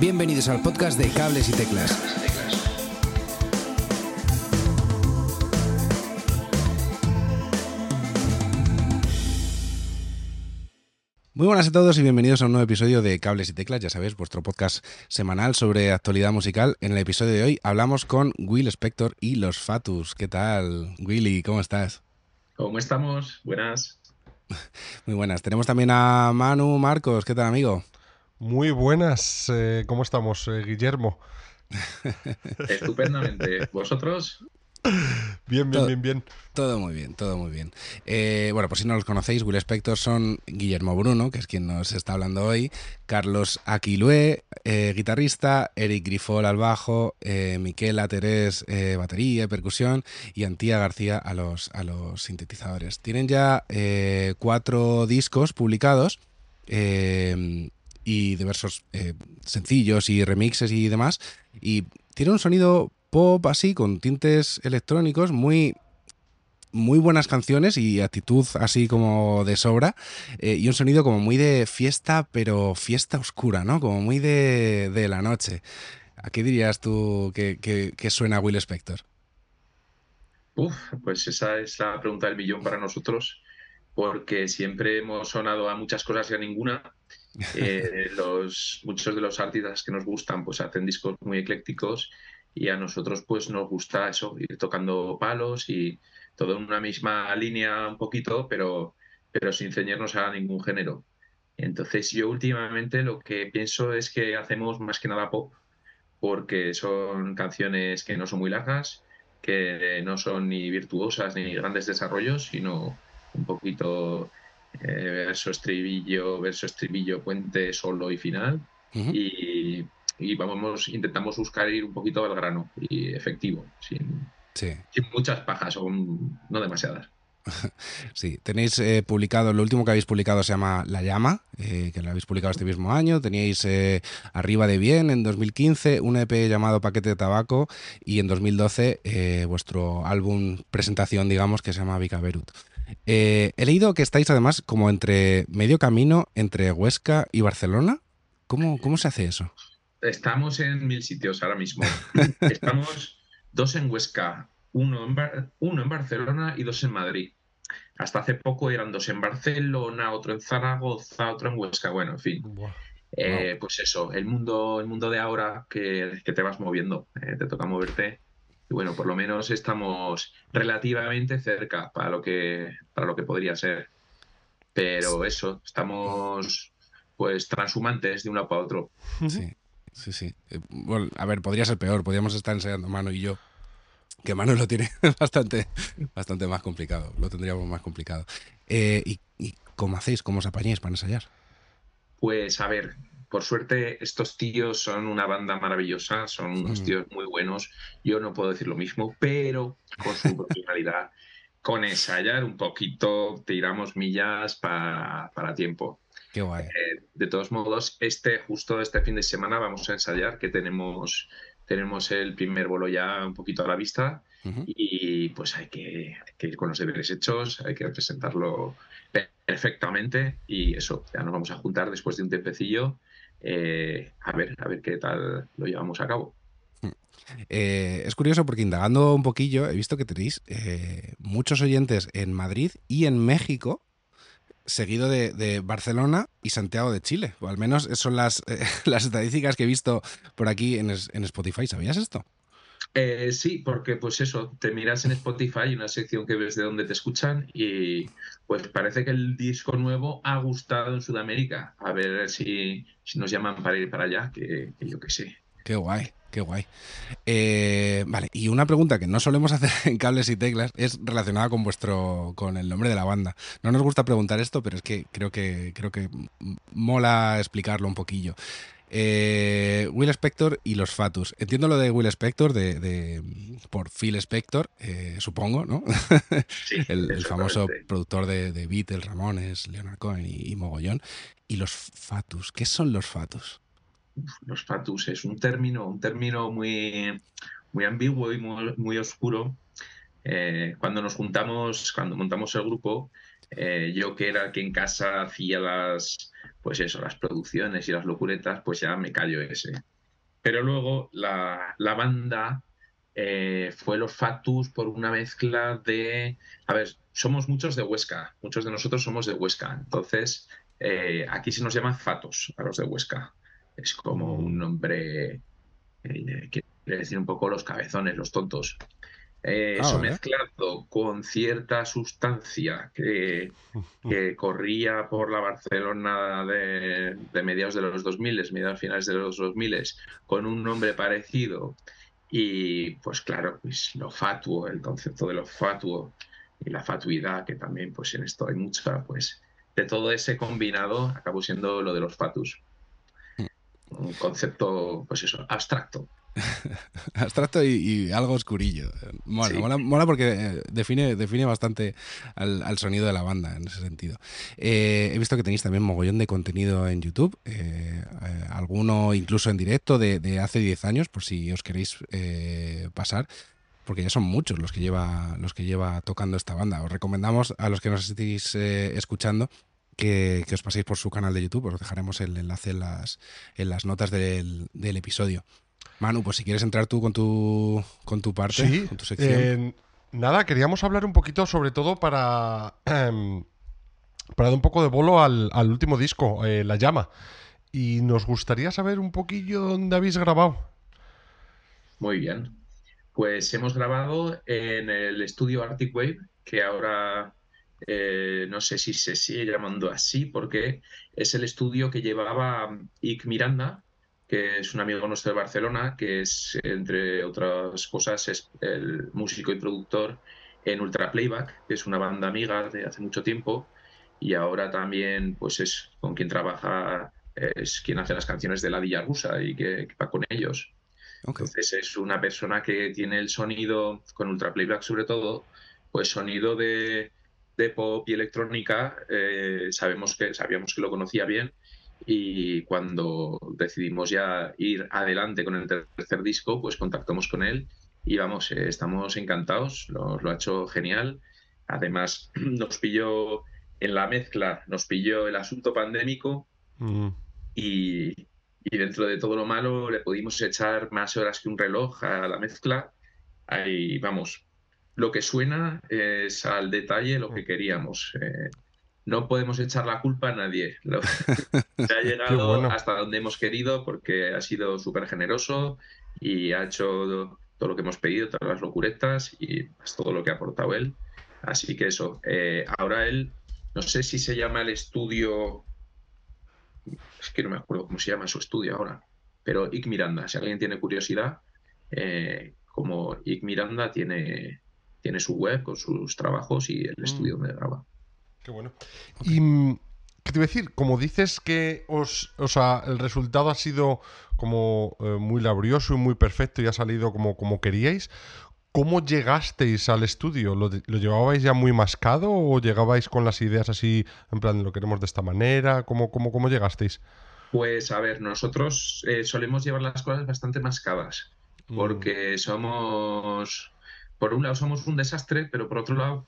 Bienvenidos al podcast de Cables y Teclas. Muy buenas a todos y bienvenidos a un nuevo episodio de Cables y Teclas, ya sabéis, vuestro podcast semanal sobre actualidad musical. En el episodio de hoy hablamos con Will Spector y los Fatus. ¿Qué tal, Willy? ¿Cómo estás? ¿Cómo estamos? Buenas. Muy buenas. Tenemos también a Manu Marcos. ¿Qué tal, amigo? Muy buenas. Eh, ¿Cómo estamos, eh, Guillermo? Estupendamente. ¿Vosotros? Bien, bien, bien, bien. Todo muy bien, todo muy bien. Eh, bueno, por si no los conocéis, Will Spector son Guillermo Bruno, que es quien nos está hablando hoy, Carlos Aquilue, eh, guitarrista, Eric Grifol al bajo, eh, Miquela Terés, batería, percusión, y Antía García a los, a los sintetizadores. Tienen ya cuatro discos publicados y diversos sencillos y remixes y demás, y tiene un sonido pop así, con tintes electrónicos, muy muy buenas canciones y actitud así como de sobra eh, y un sonido como muy de fiesta, pero fiesta oscura, ¿no? Como muy de, de la noche. ¿A qué dirías tú que, que, suena Will Spector? Uf, pues esa es la pregunta del millón para nosotros, porque siempre hemos sonado a muchas cosas y a ninguna. Eh, los, muchos de los artistas que nos gustan pues hacen discos muy eclécticos y a nosotros pues nos gusta eso, ir tocando palos y todo en una misma línea un poquito, pero, pero sin ceñirnos a ningún género. Entonces yo últimamente lo que pienso es que hacemos más que nada pop, porque son canciones que no son muy largas, que no son ni virtuosas ni grandes desarrollos, sino un poquito eh, verso estribillo, verso estribillo, puente, solo y final. Y y vamos, intentamos buscar ir un poquito al grano y efectivo, sin, muchas pajas o no demasiadas. Sí, tenéis eh, publicado, lo último que habéis publicado se llama La Llama, eh, que lo habéis publicado este mismo año. Teníais eh, Arriba de Bien en 2015, un EP llamado Paquete de Tabaco y en 2012 vuestro álbum presentación, digamos, que se llama Vica Berut. He leído que estáis además como entre medio camino entre Huesca y Barcelona. ¿Cómo, cómo se hace eso? Estamos en mil sitios ahora mismo. Estamos dos en Huesca, uno en, uno en Barcelona y dos en Madrid. Hasta hace poco eran dos en Barcelona, otro en Zaragoza, otro en Huesca. Bueno, en fin. Eh, pues eso, el mundo, el mundo de ahora que, te vas moviendo, eh, te toca moverte. Y bueno, por lo menos estamos relativamente cerca para lo que, para lo que podría ser. Pero eso, estamos pues transhumantes de un lado para otro. Sí sí, sí. Eh, bueno, a ver, podría ser peor. Podríamos estar enseñando Mano y yo. Que Mano lo tiene bastante, bastante más complicado. Lo tendríamos más complicado. Eh, ¿y, cómo hacéis? ¿Cómo os apañáis para ensayar? Pues a ver, por suerte estos tíos son una banda maravillosa, son unos mm. tíos muy buenos. Yo no puedo decir lo mismo, pero con su profesionalidad, con ensayar un poquito, tiramos millas para, para tiempo. Eh, de todos modos, este, justo este fin de semana vamos a ensayar, que tenemos, tenemos el primer bolo ya un poquito a la vista y pues hay que, ir con los deberes hechos, hay que presentarlo perfectamente y eso, ya nos vamos a juntar después de un tempecillo eh, a ver, a ver qué tal lo llevamos a cabo. Eh, es curioso porque indagando un poquillo he visto que tenéis muchos oyentes en Madrid y en México seguido de, Barcelona y Santiago de Chile. O al menos son eh, las estadísticas que he visto por aquí en, Spotify. ¿Sabías esto? Eh, sí, porque pues eso, te miras en Spotify, una sección que ves de dónde te escuchan y pues parece que el disco nuevo ha gustado en Sudamérica. A ver si, nos llaman para ir para allá, que, que yo qué sé. Qué guay. Qué guay. Eh, vale, y una pregunta que no solemos hacer en cables y teclas es relacionada con vuestro, con el nombre de la banda. No nos gusta preguntar esto, pero es que creo que creo que mola explicarlo un poquillo. Eh, Will Spector y los Fatus. Entiendo lo de Will Spector de, por Phil Spector, eh, supongo, ¿no? el, famoso productor de, Beatles, Ramones, Leonard Cohen y, y Mogollón. Y los Fatus, ¿qué son los Fatus? los fatus es un término, un término muy, muy ambiguo y muy, oscuro. Eh, cuando nos juntamos, cuando montamos el grupo, yo que era el que en casa hacía las, pues eso, las producciones y las locuretas, pues ya me callo ese. Pero luego la, la banda eh, fue los Fatus por una mezcla de, a ver, somos muchos de Huesca, muchos de nosotros somos de Huesca, entonces eh, aquí se nos llama Fatos a los de Huesca. Es como un nombre eh, que quiere decir un poco los cabezones, los tontos. Eh, Ah, eso mezclado con cierta sustancia que, que corría por la Barcelona de, de mediados de los 2000, mediados finales de los 2000, con un nombre parecido. Y pues claro, pues lo fatuo, el concepto de lo fatuo y la fatuidad, que también pues en esto hay mucha, pues de todo ese combinado acabó siendo lo de los fatus. Un concepto, pues eso, abstracto. Abstracto y, y algo oscurillo. Mola, Sí. mola, mola porque eh, define, define bastante al, al sonido de la banda en ese sentido. Eh, he visto que tenéis también mogollón de contenido en YouTube, eh, eh, alguno incluso en directo de, de hace 10 años, por si os queréis pasar. Porque ya son muchos los que lleva los que lleva tocando esta banda. Os recomendamos a los que nos estéis eh, escuchando que, que os paséis por su canal de YouTube. Os dejaremos el enlace en las, en las notas del, del episodio. Manu, pues si quieres entrar tú con tu, con tu parte, Sí, con tu sección. eh, nada, queríamos hablar un poquito, sobre todo para, em, para dar un poco de bolo al, al último disco, eh, La Llama. Y nos gustaría saber un poquillo dónde habéis grabado. Muy bien. Pues hemos grabado en el estudio Arctic Wave, que ahora eh, no sé si se sigue llamando así, porque es el estudio que llevaba Ick Miranda, que es un amigo nuestro de Barcelona, que es, entre otras cosas, es el músico y productor en Ultra Playback, que es una banda amiga de hace mucho tiempo, y ahora también pues es con quien trabaja, es quien hace las canciones de la Villa Rusa y que, que va con ellos. Ok. Entonces es una persona que tiene el sonido, con Ultra Playback sobre todo, pues sonido de, de pop y electrónica, eh, sabemos que, sabíamos que lo conocía bien y cuando decidimos ya ir adelante con el tercer disco, pues contactamos con él y vamos, eh, estamos encantados, lo, lo ha hecho genial. Además, nos pilló en la mezcla, nos pilló el asunto pandémico Mm, y, y dentro de todo lo malo le pudimos echar más horas que un reloj a la mezcla. Ahí vamos, lo que suena es al detalle lo que queríamos. Eh, no podemos echar la culpa a nadie. Lo- se ha llegado bueno. hasta donde hemos querido porque ha sido súper generoso y ha hecho todo lo que hemos pedido, todas las locuretas y es todo lo que ha aportado él. Así que eso, eh, ahora él, no sé si se llama el estudio es que no me acuerdo cómo se llama su estudio ahora, pero Ick Miranda, si alguien tiene curiosidad, eh, como Ick Miranda tiene, tiene su web con sus trabajos y el estudio donde graba. Qué bueno. Y, mm, ¿qué te iba a decir? Como dices que os, o sea, el resultado ha sido como eh, muy laborioso y muy perfecto y ha salido como, como queríais, ¿cómo llegasteis al estudio? ¿Lo, llevabais ya muy mascado o llegabais con las ideas así, en plan, lo queremos de esta manera? ¿Cómo, cómo, cómo llegasteis? Pues a ver, nosotros eh, solemos llevar las cosas bastante mascadas, Mm, porque somos, por un lado somos un desastre, pero por otro lado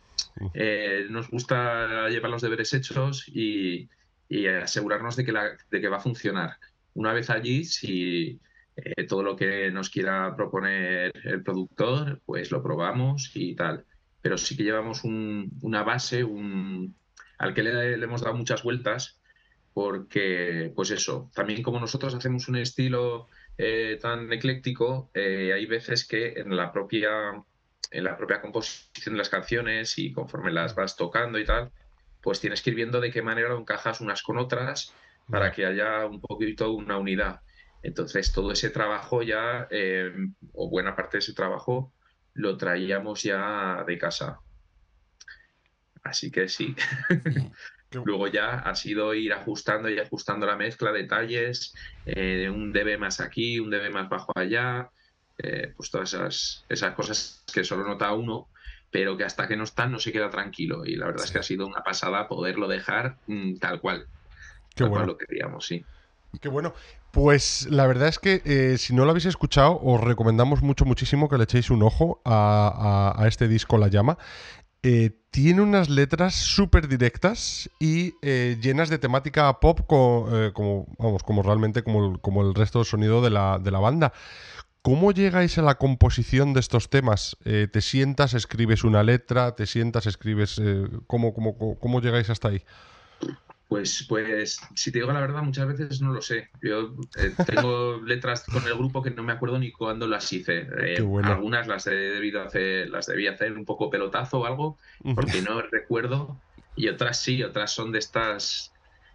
eh, nos gusta llevar los deberes hechos y, y asegurarnos de que, la- de que va a funcionar. Una vez allí, si eh, todo lo que nos quiera proponer el productor, pues lo probamos y tal. Pero sí que llevamos un- una base, un, al que le, le hemos dado muchas vueltas, porque, pues eso, también como nosotros hacemos un estilo eh, tan ecléctico, hay veces que en la propia en la propia composición de las canciones y conforme las vas tocando y tal, pues tienes que ir viendo de qué manera lo encajas unas con otras para que haya un poquito una unidad. Entonces, todo ese trabajo ya, eh, o buena parte de ese trabajo, lo traíamos ya de casa. Así que sí. Luego ya ha sido ir ajustando y ajustando la mezcla, detalles, eh, un dB más aquí, un dB más bajo allá, eh, pues todas esas, esas cosas que solo nota uno, pero que hasta que no están no se queda tranquilo. Y la verdad es que ha sido una pasada poderlo dejar mm, tal cual, Qué tal cual bueno. lo queríamos, sí. Qué bueno. Pues la verdad es que eh, si no lo habéis escuchado, os recomendamos mucho, muchísimo que le echéis un ojo a, a- a este disco La Llama. eh, tiene unas letras súper directas y eh, llenas de temática pop como, vamos, como realmente como el, como el resto del sonido de la, de la banda. ¿Cómo llegáis a la composición de estos temas? ¿Te sientas, escribes una letra? ¿Te sientas, escribes... ¿cómo, cómo, cómo llegáis hasta ahí? Pues, pues, si te digo la verdad, muchas veces no lo sé. Yo eh, tengo letras con el grupo que no me acuerdo ni cuándo las hice. Eh, algunas las he debido hacer, las debí hacer un poco pelotazo o algo, porque no recuerdo. Y otras sí, otras son de estas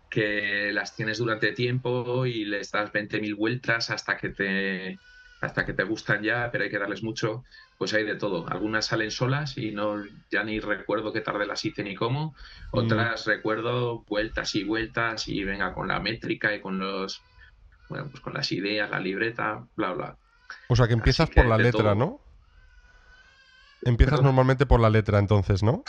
que las tienes durante tiempo y les das 20.000 vueltas hasta que te hasta que te gustan ya, pero hay que darles mucho, pues hay de todo. Algunas salen solas y no ya ni recuerdo qué tarde las hice ni cómo. Mm. Otras recuerdo vueltas y vueltas y venga con la métrica y con los bueno, pues con las ideas, la libreta, bla bla. O sea que empiezas por la letra, ¿no? Empiezas normalmente por la letra entonces, ¿no?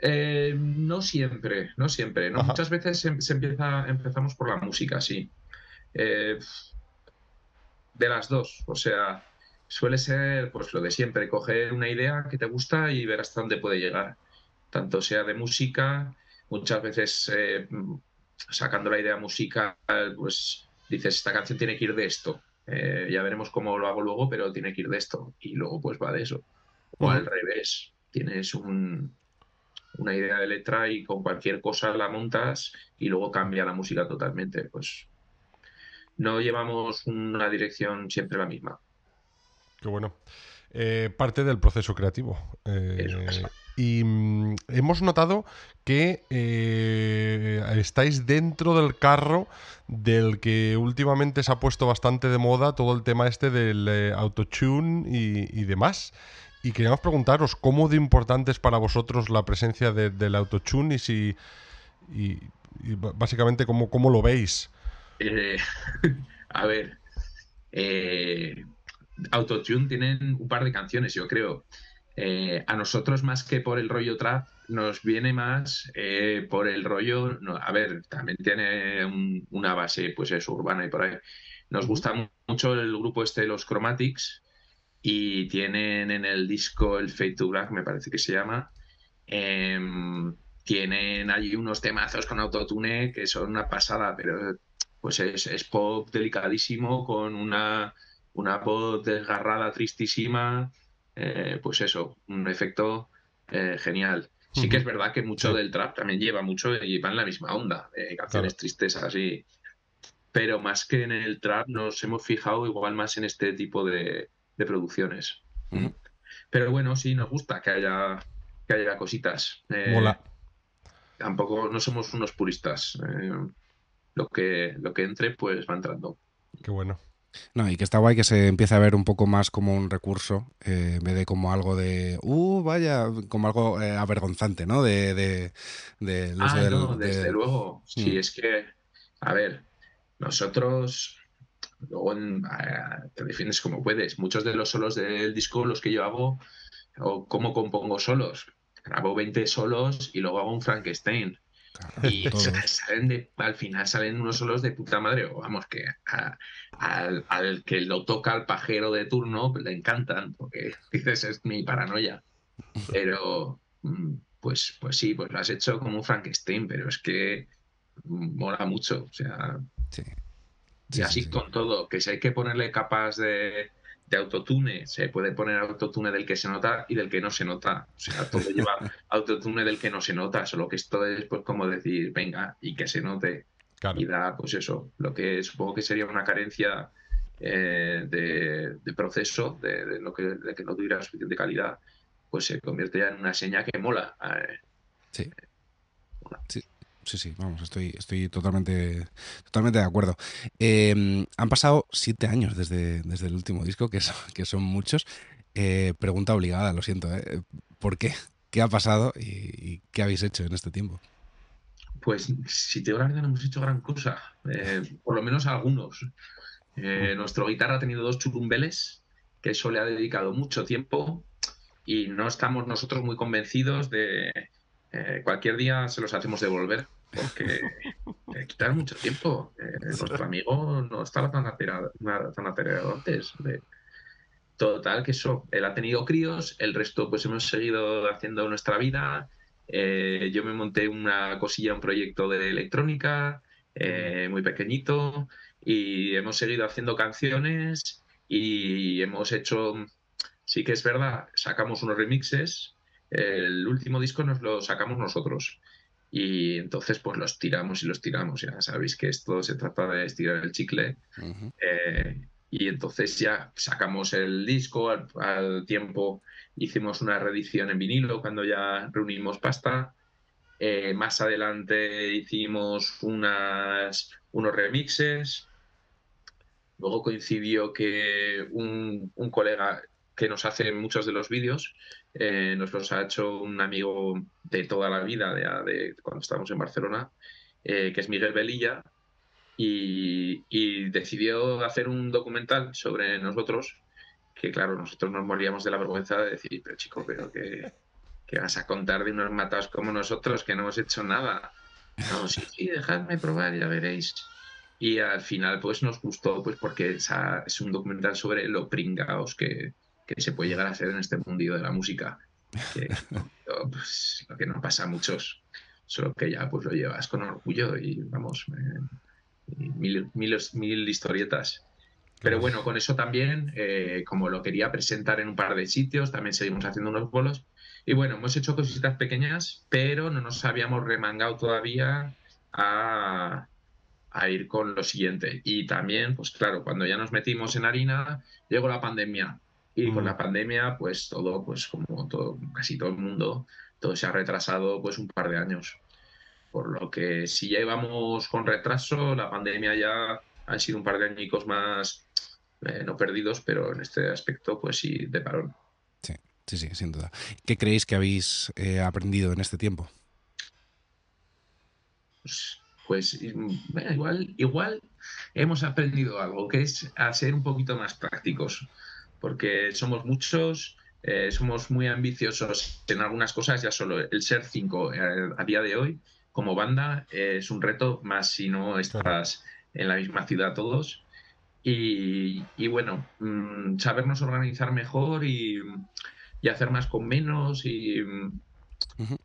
Eh, no siempre, no siempre. ¿no? Muchas veces se, empieza, empezamos por la música, sí. Eh, de las dos. O sea, suele ser pues lo de siempre, coger una idea que te gusta y ver hasta dónde puede llegar. Tanto sea de música, muchas veces eh, sacando la idea musical, pues dices, esta canción tiene que ir de esto. Eh, ya veremos cómo lo hago luego, pero tiene que ir de esto. Y luego pues va de eso. O al revés, tienes un, una idea de letra y con cualquier cosa la montas y luego cambia la música totalmente. Pues no llevamos una dirección siempre la misma. Qué bueno. Eh, parte del proceso creativo. Eh, y mm, hemos notado que eh, estáis dentro del carro del que últimamente se ha puesto bastante de moda todo el tema este del autotune y, demás. Y queríamos preguntaros cómo de importante es para vosotros la presencia del autotune y si y, básicamente cómo, cómo lo veis. Eh, a ver, eh, Autotune tienen un par de canciones, yo creo. Eh, a nosotros más que por el rollo trap, nos viene más por el rollo, a ver, también tiene una base, pues es urbana y por ahí. Nos gusta mucho el grupo este, los Chromatics, y tienen en el disco el Fade to Black, me parece que se llama. Em, tienen allí unos temazos con autotune que son una pasada, pero pues es, pop delicadísimo, con una, una voz desgarrada, tristísima, eh, pues eso, un efecto eh, genial. Sí que es verdad que mucho del trap también lleva mucho y va en la misma onda, de canciones tristes así. Pero más que en el trap nos hemos fijado igual más en este tipo de, producciones. Pero bueno, sí, nos gusta que haya, que haya cositas. Eh, Mola. Tampoco no somos unos puristas lo que, lo que entre, pues va entrando. Qué bueno. No, y que está guay que se empiece a ver un poco más como un recurso, eh, en vez de como algo de, uh, vaya, como algo eh, avergonzante, ¿no? De, de, ah, no, desde luego. Sí, mm. es que, a ver, nosotros, luego te defiendes como puedes. Muchos de los solos del disco, los que yo hago, o cómo compongo solos, grabo 20 solos y luego hago un Frankenstein. Y salen al final salen unos solos de puta madre, o vamos, que al, que lo toca al pajero de turno le encantan, porque dices, es mi paranoia. Pero, mm, pues, pues sí, pues lo has hecho como un Frankenstein, pero es que mola mucho, o sea. y así con todo, que si hay que ponerle capas de, de autotune, se puede poner autotune del que se nota y del que no se nota. O sea, todo lleva autotune del que no se nota, solo que esto es pues como decir, venga, y que se note. Y da, pues eso, lo que supongo que sería una carencia eh, de, proceso, de, lo que, de que no tuviera suficiente calidad, pues se convierte ya en una seña que mola. Eh, sí. sí sí, sí, vamos, estoy, estoy totalmente, totalmente de acuerdo. Em, han pasado siete años desde, desde el último disco, que son, que son muchos. Eh, pregunta obligada, lo siento. ¿eh? ¿Por qué? ¿Qué ha pasado y, qué habéis hecho en este tiempo? Pues si te digo la verdad, no hemos hecho gran cosa, eh, por lo menos algunos. nuestro guitarra ha tenido dos churumbeles, que eso le ha dedicado mucho tiempo y no estamos nosotros muy convencidos de cualquier día se los hacemos devolver porque eh, quitar mucho tiempo. Eh, nuestro amigo no estaba tan, tan antes. Total, que eso, él ha tenido críos, el resto pues hemos seguido haciendo nuestra vida. Eh, yo me monté una cosilla, un proyecto de electrónica eh, muy pequeñito y hemos seguido haciendo canciones y hemos hecho, sí que es verdad, sacamos unos remixes. El último disco nos lo sacamos nosotros y entonces pues los tiramos y los tiramos. Ya sabéis que esto se trata de estirar el chicle. Y entonces ya sacamos el disco, al, tiempo hicimos una reedición en vinilo cuando ya reunimos pasta. Eh, más adelante hicimos unas, unos remixes. Luego coincidió que un, colega que nos hace muchos de los vídeos eh, nos los ha hecho un amigo de toda la vida, de, cuando estábamos en Barcelona, eh, que es Miguel Velilla, y, decidió hacer un documental sobre nosotros, que claro, nosotros nos moríamos de la vergüenza de decir, pero chico, pero que, vas a contar de unos matados como nosotros, que no hemos hecho nada. No, sí, sí, dejadme probar, ya veréis. Y al final, pues nos gustó, pues porque es un documental sobre lo pringaos que, se puede llegar a hacer en este mundillo de la música. Que, pues, lo que no pasa a muchos, solo que ya pues lo llevas con orgullo y vamos, mil, mil, historietas. Pero bueno, con eso también, eh, como lo quería presentar en un par de sitios, también seguimos haciendo unos bolos. Y bueno, hemos hecho cositas pequeñas, pero no nos habíamos remangado todavía a, a ir con lo siguiente. Y también, pues claro, cuando ya nos metimos en harina, llegó la pandemia. Y con mm. la pandemia, pues todo, pues como todo, casi todo el mundo, todo se ha retrasado pues un par de años. Por lo que si ya íbamos con retraso, la pandemia ya ha sido un par de añicos más eh, no perdidos, pero en este aspecto, pues sí, de parón. Sí, sí, sí, sin duda. ¿Qué creéis que habéis eh, aprendido en este tiempo? Pues, pues igual, igual hemos aprendido algo, que es a ser un poquito más prácticos, porque somos muchos, eh, somos muy ambiciosos en algunas cosas, ya solo el ser cinco a día de hoy como banda es un reto, más si no estás en la misma ciudad todos. Y, bueno, mm, sabernos organizar mejor y, hacer más con menos y,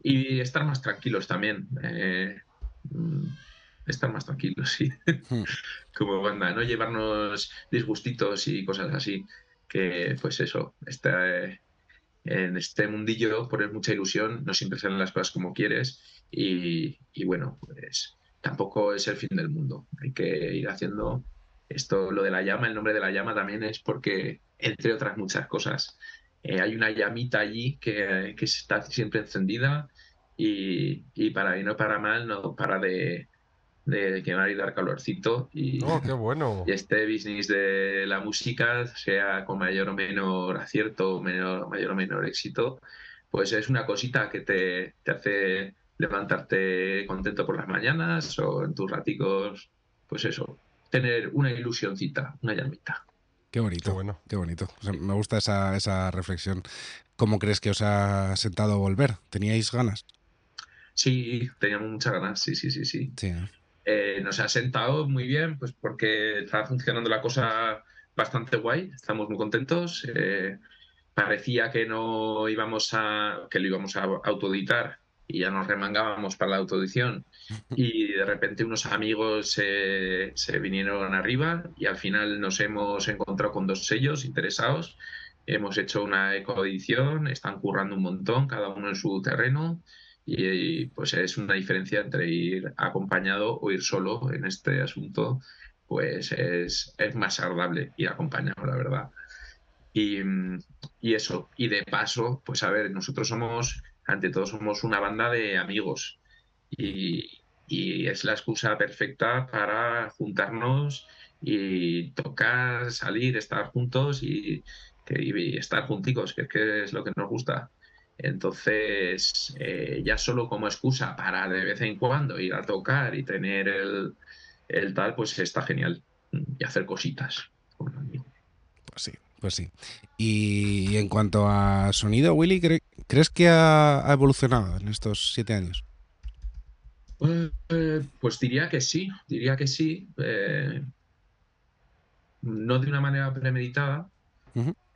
y estar más tranquilos también. Eh, mm, estar más tranquilos, sí. como banda, no llevarnos disgustitos y cosas así. Que pues eso, este, en este mundillo poner mucha ilusión, no siempre salen las cosas como quieres y, bueno, pues tampoco es el fin del mundo. Hay que ir haciendo esto, lo de la llama, el nombre de la llama también es porque, entre otras muchas cosas, eh, hay una llamita allí que, que, está siempre encendida y, y para bien o para mal no para de, de quemar y dar calorcito. Y, oh, qué bueno. y este business de la música, sea con mayor o menor acierto, menor, mayor o menor éxito, pues es una cosita que te, te hace levantarte contento por las mañanas o en tus raticos, pues eso, tener una ilusioncita, una llamita. Qué bonito, qué, bueno. qué bonito. me gusta esa, esa reflexión. ¿Cómo crees que os ha sentado volver? ¿Teníais ganas? Sí, teníamos muchas ganas, sí, sí, sí, sí. sí eh, nos ha sentado muy bien, pues porque está funcionando la cosa bastante guay, estamos muy contentos. Eh, parecía que no íbamos a, que lo íbamos a autoeditar y ya nos remangábamos para la autoedición y de repente unos amigos se vinieron arriba y al final nos hemos encontrado con dos sellos interesados. Hemos hecho una ecoedición, están currando un montón, cada uno en su terreno y, pues es una diferencia entre ir acompañado o ir solo en este asunto, pues es, es más agradable ir acompañado, la verdad. Y, y, eso, y de paso, pues a ver, nosotros somos, ante todo, somos una banda de amigos y, y es la excusa perfecta para juntarnos y tocar, salir, estar juntos y, y estar junticos, que, que es lo que nos gusta. Entonces, eh, ya solo como excusa para de vez en cuando ir a tocar y tener el, tal, pues está genial. Y hacer cositas Pues sí, pues sí. Y en cuanto a sonido, Willy, ¿crees que ha, evolucionado en estos siete años? Pues, pues diría que sí, diría que sí. Eh, no de una manera premeditada,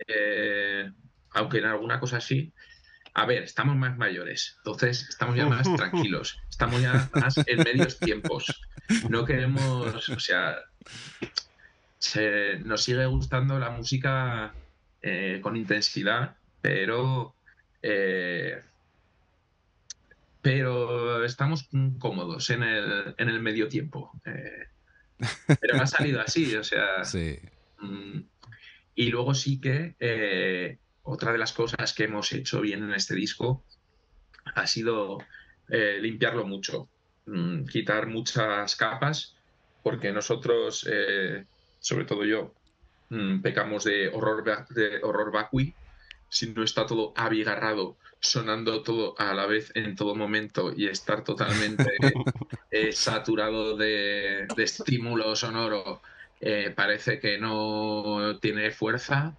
eh, aunque en alguna cosa sí. A ver, estamos más mayores, entonces estamos ya más tranquilos, estamos ya más en medios tiempos. No queremos, o sea, nos sigue gustando la música eh, con intensidad, pero eh, pero estamos cómodos en el, en el medio tiempo. Eh, pero ha salido así, o sea. Sí. Mm, y luego sí que otra de las cosas que hemos hecho bien en este disco ha sido eh, limpiarlo mucho, mm, quitar muchas capas, porque nosotros, sobre todo yo, mm, pecamos de horror, de horror vacui, si no está todo abigarrado sonando todo a la vez en todo momento y estar totalmente eh, saturado de, estímulo sonoro eh, parece que no tiene fuerza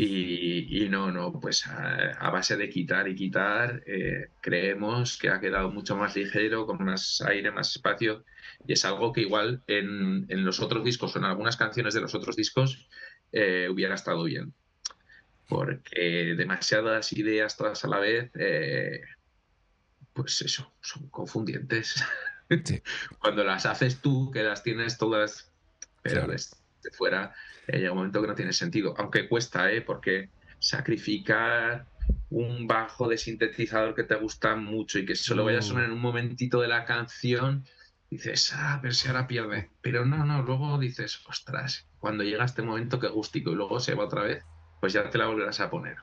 y, no, no, pues a, base de quitar y quitar eh, creemos que ha quedado mucho más ligero, con más aire, más espacio y es algo que igual en, en los otros discos o en algunas canciones de los otros discos hubiera estado bien. Porque demasiadas ideas todas a la vez, eh, pues eso, son confundientes. Cuando las haces tú, que las tienes todas, pero fuera, eh, llega un momento que no tiene sentido, aunque cuesta, ¿eh? porque sacrificar un bajo de sintetizador que te gusta mucho y que solo vaya a sonar en un momentito de la canción, dices, ah, pero si ahora pierde. Pero no, no, luego dices, ostras, cuando llega este momento que gustico y luego se va otra vez, pues ya te la volverás a poner.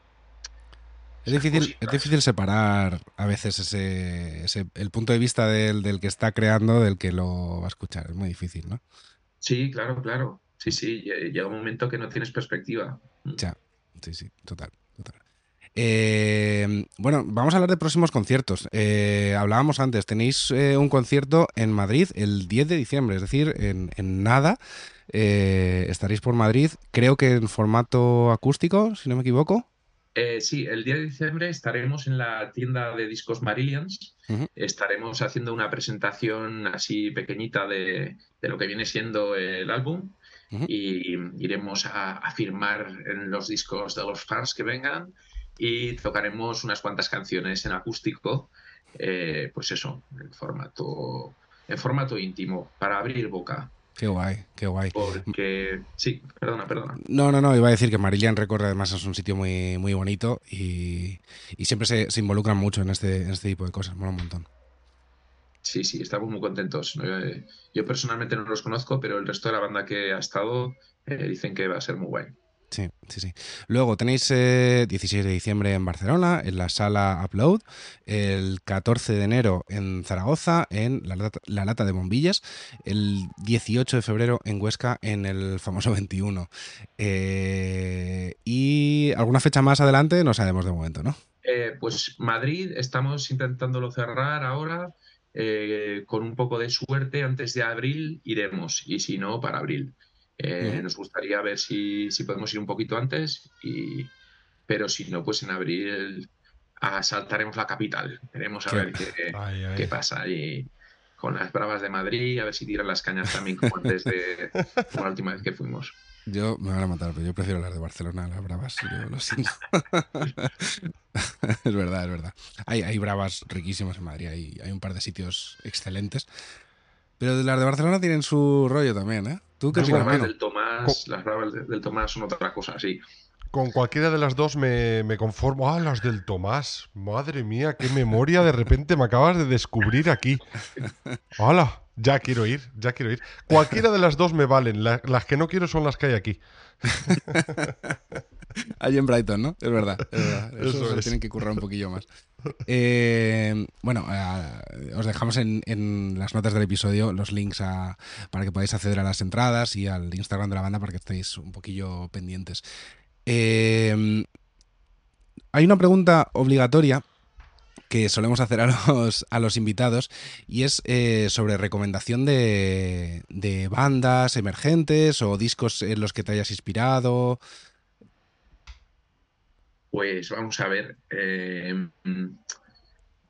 Es difícil, es difícil separar a veces ese, el punto de vista del, que está creando del que lo va a escuchar. Es muy difícil, ¿no? Sí, claro, claro. Sí, sí, llega un momento que no tienes perspectiva. Mm. Ya, sí, sí, total. Eh, bueno, vamos a hablar de próximos conciertos. Eh, hablábamos antes, tenéis eh, un concierto en Madrid el 10 de diciembre, es decir, en, en nada. Estaréis por Madrid, creo que en formato acústico, si no me equivoco. Sí, el día de diciembre estaremos en la tienda de discos Marillions. Estaremos haciendo una presentación así pequeñita de, lo que viene siendo el álbum. Y iremos a, firmar en los discos de los fans que vengan y tocaremos unas cuantas canciones en acústico. Eh, pues eso, en formato, en formato íntimo, para abrir boca. Qué guay, qué guay. Porque, sí, perdona, perdona. No, no, no, iba a decir que Marillion Record además es un sitio muy, muy bonito y, siempre se, se, involucran mucho en este, este tipo de cosas, mola un montón. Sí, sí, estamos muy contentos. Yo personalmente no los conozco, pero el resto de la banda que ha estado eh, dicen que va a ser muy guay. Sí, sí, sí. Luego tenéis eh, 16 de diciembre en Barcelona, en la sala Upload, el 14 de enero en Zaragoza, en la lata, de bombillas, el 18 de febrero en Huesca, en el famoso 21. Eh, y alguna fecha más adelante no sabemos de momento, ¿no? Eh, pues Madrid estamos intentándolo cerrar ahora. Eh, con un poco de suerte, antes de abril iremos, y si no, para abril. Eh, nos gustaría ver si, podemos ir un poquito antes, y, pero si no, pues en abril asaltaremos la capital. Queremos a ver qué, pasa ahí con las bravas de Madrid, a ver si tiran las cañas también como antes de la última vez que fuimos. Yo me van a matar, pero yo prefiero las de Barcelona, las bravas, yo lo siento. es verdad, es verdad. Hay, hay bravas riquísimas en Madrid, hay, hay un par de sitios excelentes. Pero las de Barcelona tienen su rollo también, ¿eh? ¿Tú qué las bravas del Tomás, las bravas del Tomás son otra cosa, sí. Con cualquiera de las dos me, conformo. Ah, las del Tomás. Madre mía, qué memoria de repente me acabas de descubrir aquí. ¡Hala! Ya quiero ir, ya quiero ir. Cualquiera de las dos me valen. las que no quiero son las que hay aquí. Allí en Brighton, ¿no? Es verdad. Eso, tienen que currar un poquillo más. Eh, bueno, eh, os dejamos en, las notas del episodio los links para que podáis acceder a las entradas y al Instagram de la banda para que estéis un poquillo pendientes. Eh, hay una pregunta obligatoria que solemos hacer a los, a los invitados y es sobre recomendación de, de, bandas emergentes o discos en los que te hayas inspirado. Pues vamos a ver. Eh,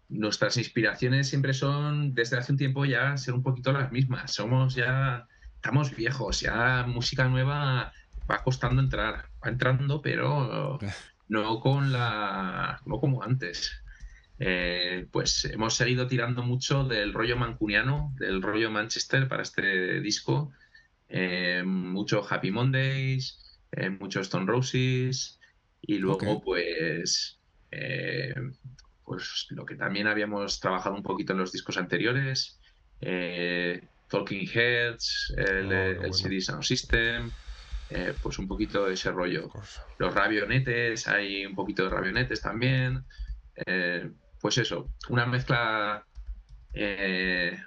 nuestras inspiraciones siempre son, desde hace un tiempo ya, ser un poquito las mismas. Somos ya, estamos viejos, ya música nueva va costando entrar. Va entrando, pero no con la. no como antes. Eh, pues hemos seguido tirando mucho del rollo mancuniano, del rollo Manchester para este disco. Eh, mucho Happy Mondays, eh, mucho Stone Roses y luego pues, pues lo que también habíamos trabajado un poquito en los discos anteriores, Talking Heads, el, oh, CD Sound System, pues un poquito de ese rollo. Los rabionetes, hay un poquito de rabionetes también pues eso, una mezcla eh,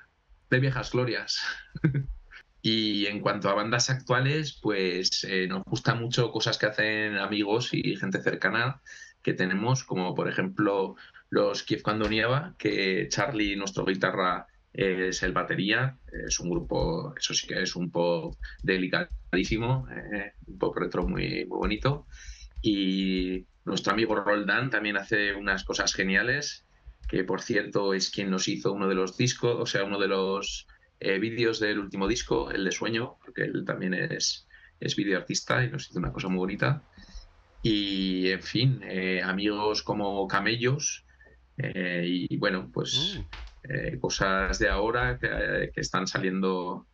de viejas glorias. y en cuanto a bandas actuales, pues eh, nos gusta mucho cosas que hacen amigos y gente cercana que tenemos, como por ejemplo los Kiev cuando nieva, que Charlie, nuestro guitarra, es el batería. Es un grupo, eso sí que es un pop delicadísimo, eh, un pop retro muy, muy bonito. Y nuestro amigo Roldán también hace unas cosas geniales que por cierto es quien nos hizo uno de los discos, o sea, uno de los eh, vídeos del último disco, el de Sueño, porque él también es, es videoartista y nos hizo una cosa muy bonita. Y, en fin, eh, amigos como Camellos, eh, y, bueno, pues mm. cosas de ahora que, que, están saliendo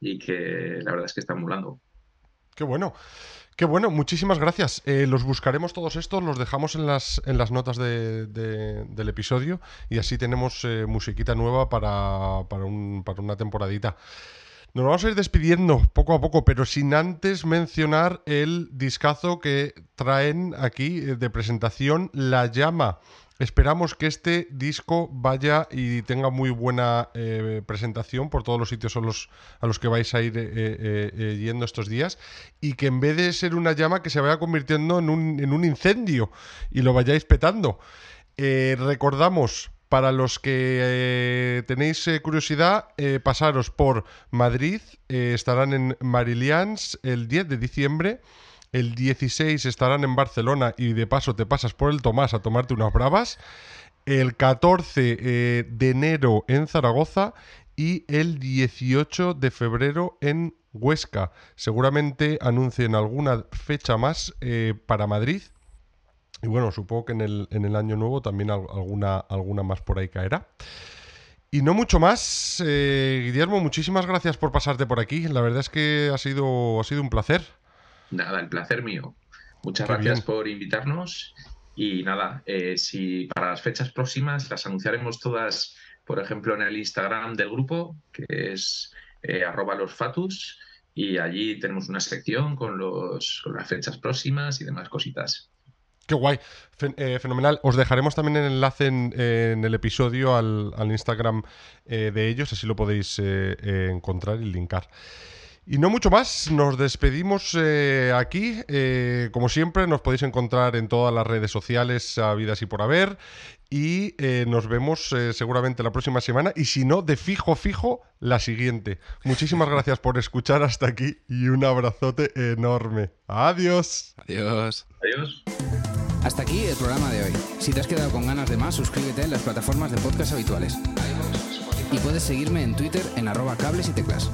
y que la verdad es que están volando. Qué bueno. Qué bueno, muchísimas gracias. Eh, los buscaremos todos estos, los dejamos en las, en las notas del episodio y así tenemos eh, musiquita nueva para, para, un, para una temporadita. Nos vamos a ir despidiendo poco a poco, pero sin antes mencionar el discazo que traen aquí eh, de presentación, La Llama. Esperamos que este disco vaya y tenga muy buena eh, presentación por todos los sitios a los, a los que vais a ir eh, eh, yendo estos días y que en vez de ser una llama que se vaya convirtiendo en un, en un incendio y lo vayáis petando. recordamos, para los que tenéis curiosidad, pasaros por Madrid, estarán en Marilians el 10 de diciembre. El 16 estarán en Barcelona y de paso te pasas por el Tomás a tomarte unas bravas. El 14 eh, de enero en Zaragoza y el 18 de febrero en Huesca. Seguramente anuncien alguna fecha más eh, para Madrid. Y bueno, supongo que en el, en el año nuevo también alguna, alguna más por ahí caerá. Y no mucho más. Eh, Guillermo, muchísimas gracias por pasarte por aquí. La verdad es que ha sido, ha sido un placer. Nada, el placer mío. Muchas gracias por invitarnos. Y nada, eh, si para las fechas próximas las anunciaremos todas, por ejemplo, en el Instagram del grupo, que es eh, arroba los fatus, y allí tenemos una sección con, los, las fechas próximas y demás cositas. Qué guay, eh, fenomenal. Os dejaremos también el enlace en, el episodio al, Instagram de ellos, así lo podéis encontrar y linkar. Y no mucho más, nos despedimos eh, aquí. Eh, como siempre, nos podéis encontrar en todas las redes sociales, habidas y por haber. Y eh, nos vemos seguramente la próxima semana. Y si no, de fijo, fijo, la siguiente. Muchísimas gracias por escuchar hasta aquí y un abrazote enorme. Adiós. Adiós. Adiós. Hasta aquí el programa de hoy. Si te has quedado con ganas de más, suscríbete en las plataformas de podcast habituales. Y puedes seguirme en Twitter en arroba cables y teclas.